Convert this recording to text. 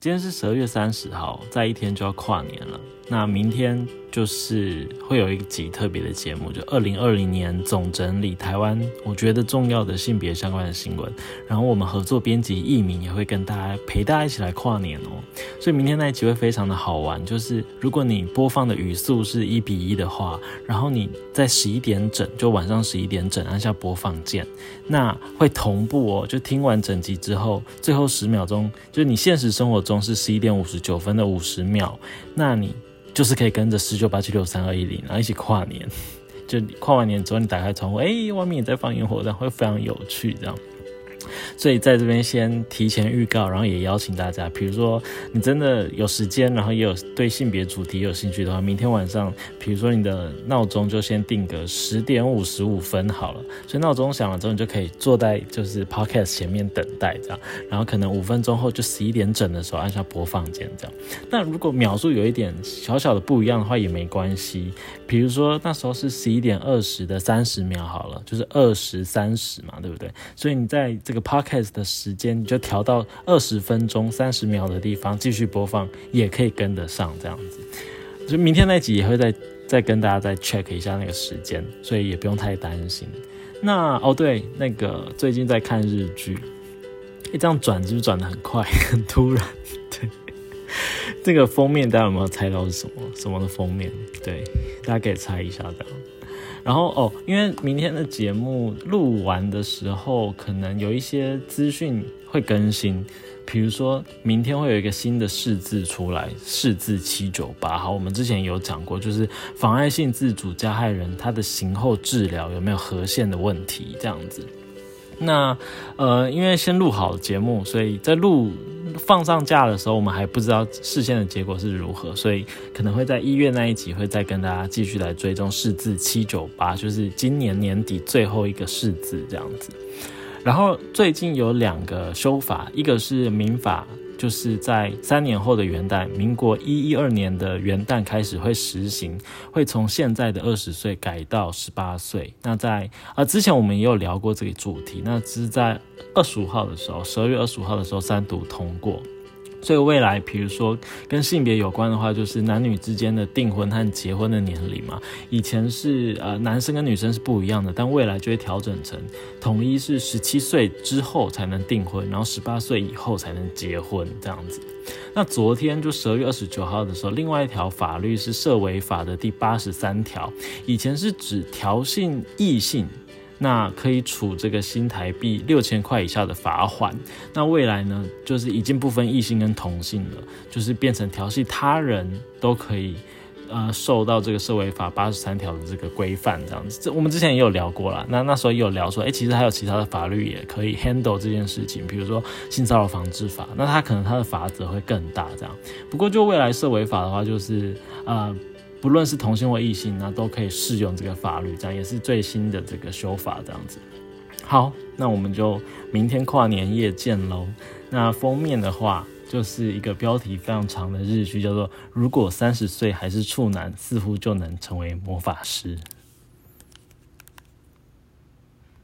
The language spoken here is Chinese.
今天是十二月三十号，再一天就要跨年了。那明天就是会有一集特别的节目，就二零二零年总整理台湾我觉得重要的性别相关的新闻。然后我们合作编辑艺名也会跟大家陪大家一起来跨年哦。所以明天那一集会非常的好玩，就是如果你播放的语速是一比一的话，然后你在十一点整，就晚上十一点整按下播放键，那会同步哦。就听完整集之后，最后十秒钟，就是你现实生活中是十一点五十九分的五十秒，那你。就是可以跟着十九八七六三二一零，然后一起跨年。就跨完年之后，你打开窗户，哎，外面也在放烟火，这样会非常有趣，这样。所以在这边先提前预告，然后也邀请大家，比如说你真的有时间，然后也有对性别主题有兴趣的话，明天晚上，比如说你的闹钟就先定个十点五十五分好了。所以闹钟响了之后，你就可以坐在就是 podcast 前面等待这样，然后可能五分钟后就十一点整的时候按下播放键这样。那如果秒数有一点小小的不一样的话也没关系，比如说那时候是十一点二十的三十秒好了，就是二十三十嘛，对不对？所以你在这个 po podcast 的时间你就调到二十分钟三十秒的地方继续播放，也可以跟得上这样子。就明天那集也会再再跟大家再 check 一下那个时间，所以也不用太担心。那哦对，那个最近在看日剧，哎，这样转是不是转的很快很突然？对，这个封面大家有没有猜到是什么？什么的封面？对，大家可以猜一下这样。然后哦，因为明天的节目录完的时候，可能有一些资讯会更新，比如说明天会有一个新的试字出来，试字七九八。好，我们之前有讲过，就是妨碍性自主加害人他的刑后治疗有没有核线的问题，这样子。那呃，因为先录好节目，所以在录放上假的时候，我们还不知道事先的结果是如何，所以可能会在一月那一集会再跟大家继续来追踪试字七九八，就是今年年底最后一个试字这样子。然后最近有两个修法，一个是民法。就是在三年后的元旦，民国一一二年的元旦开始会实行，会从现在的二十岁改到十八岁。那在啊之前我们也有聊过这个主题，那只是在二十五号的时候，十二月二十五号的时候三读通过。所以未来，比如说跟性别有关的话，就是男女之间的订婚和结婚的年龄嘛。以前是呃男生跟女生是不一样的，但未来就会调整成统一是十七岁之后才能订婚，然后十八岁以后才能结婚这样子。那昨天就十二月二十九号的时候，另外一条法律是涉违法的第八十三条，以前是指调性异性。那可以处这个新台币六千块以下的罚款。那未来呢，就是已经不分异性跟同性了，就是变成调戏他人都可以，呃，受到这个社会法八十三条的这个规范这样子。这我们之前也有聊过了。那那时候也有聊说，哎，其实还有其他的法律也可以 handle 这件事情，比如说性骚扰防治法，那他可能他的罚则会更大这样。不过就未来社会法的话，就是呃。不论是同性或异性，那都可以适用这个法律，这样也是最新的这个修法，这样子。好，那我们就明天跨年夜见喽。那封面的话，就是一个标题非常长的日剧，叫做《如果三十岁还是处男，似乎就能成为魔法师》。